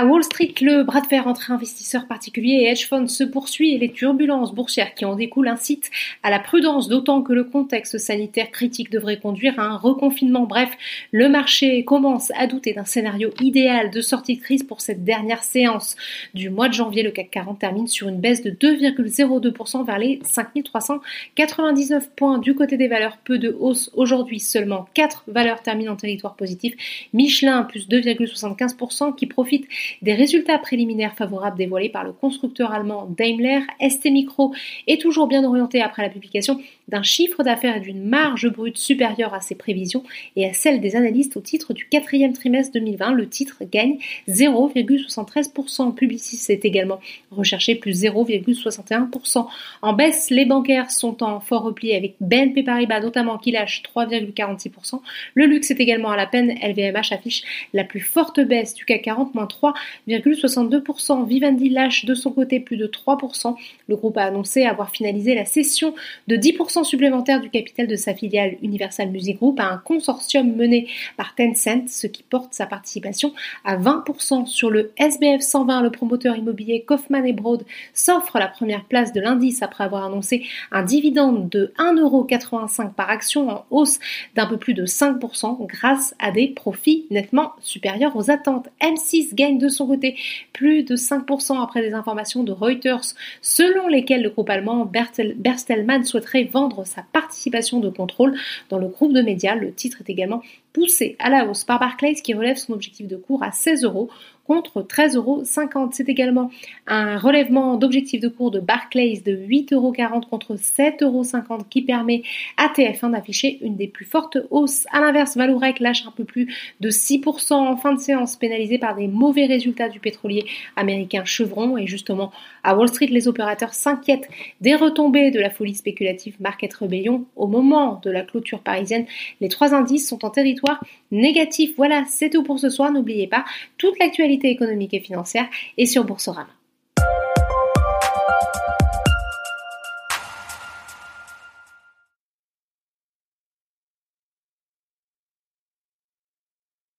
À Wall Street, le bras de fer entre investisseurs particuliers et hedge funds se poursuit et les turbulences boursières qui en découlent incitent à la prudence, d'autant que le contexte sanitaire critique devrait conduire à un reconfinement. Bref, le marché commence à douter d'un scénario idéal de sortie de crise pour cette dernière séance. Du mois de janvier, le CAC 40 termine sur une baisse de 2,02% vers les 5399 points. Du côté des valeurs, peu de hausse aujourd'hui, seulement 4 valeurs terminent en territoire positif. Michelin plus 2,75% qui profite des résultats préliminaires favorables dévoilés par le constructeur allemand Daimler, ST Micro est toujours bien orienté après la publication d'un chiffre d'affaires et d'une marge brute supérieure à ses prévisions et à celle des analystes au titre du quatrième trimestre 2020. Le titre gagne 0,73%. Publicis est également recherché plus 0,61%. En baisse, les bancaires sont en fort repli avec BNP Paribas notamment qui lâche 3,46%. Le luxe est également à la peine. LVMH affiche la plus forte baisse du CAC 40, moins 3,62%. Vivendi lâche de son côté plus de 3%. Le groupe a annoncé avoir finalisé la cession de 10% supplémentaire du capital de sa filiale Universal Music Group à un consortium mené par Tencent, ce qui porte sa participation à 20% sur le SBF 120. Le promoteur immobilier Kaufman Broad s'offre la première place de l'indice après avoir annoncé un dividende de 1,85€ par action en hausse d'un peu plus de 5% grâce à des profits nettement supérieurs aux attentes. M6 gagne de son côté plus de 5% après des informations de Reuters selon lesquelles le groupe allemand Bertelsmann souhaiterait vendre sa participation de contrôle dans le groupe de médias. Le titre est également poussé à la hausse par Barclays qui relève son objectif de cours à 16 euros contre 13,50 euros. C'est également un relèvement d'objectif de cours de Barclays de 8,40 euros contre 7,50 euros qui permet à TF1 d'afficher une des plus fortes hausses. A l'inverse, Valourec lâche un peu plus de 6% en fin de séance pénalisé par des mauvais résultats du pétrolier américain Chevron et justement à Wall Street les opérateurs s'inquiètent des retombées de la folie spéculative Market Rebellion au moment de la clôture parisienne. Les trois indices sont en négatif. Voilà, c'est tout pour ce soir. N'oubliez pas toute l'actualité économique et financière est sur Boursorama.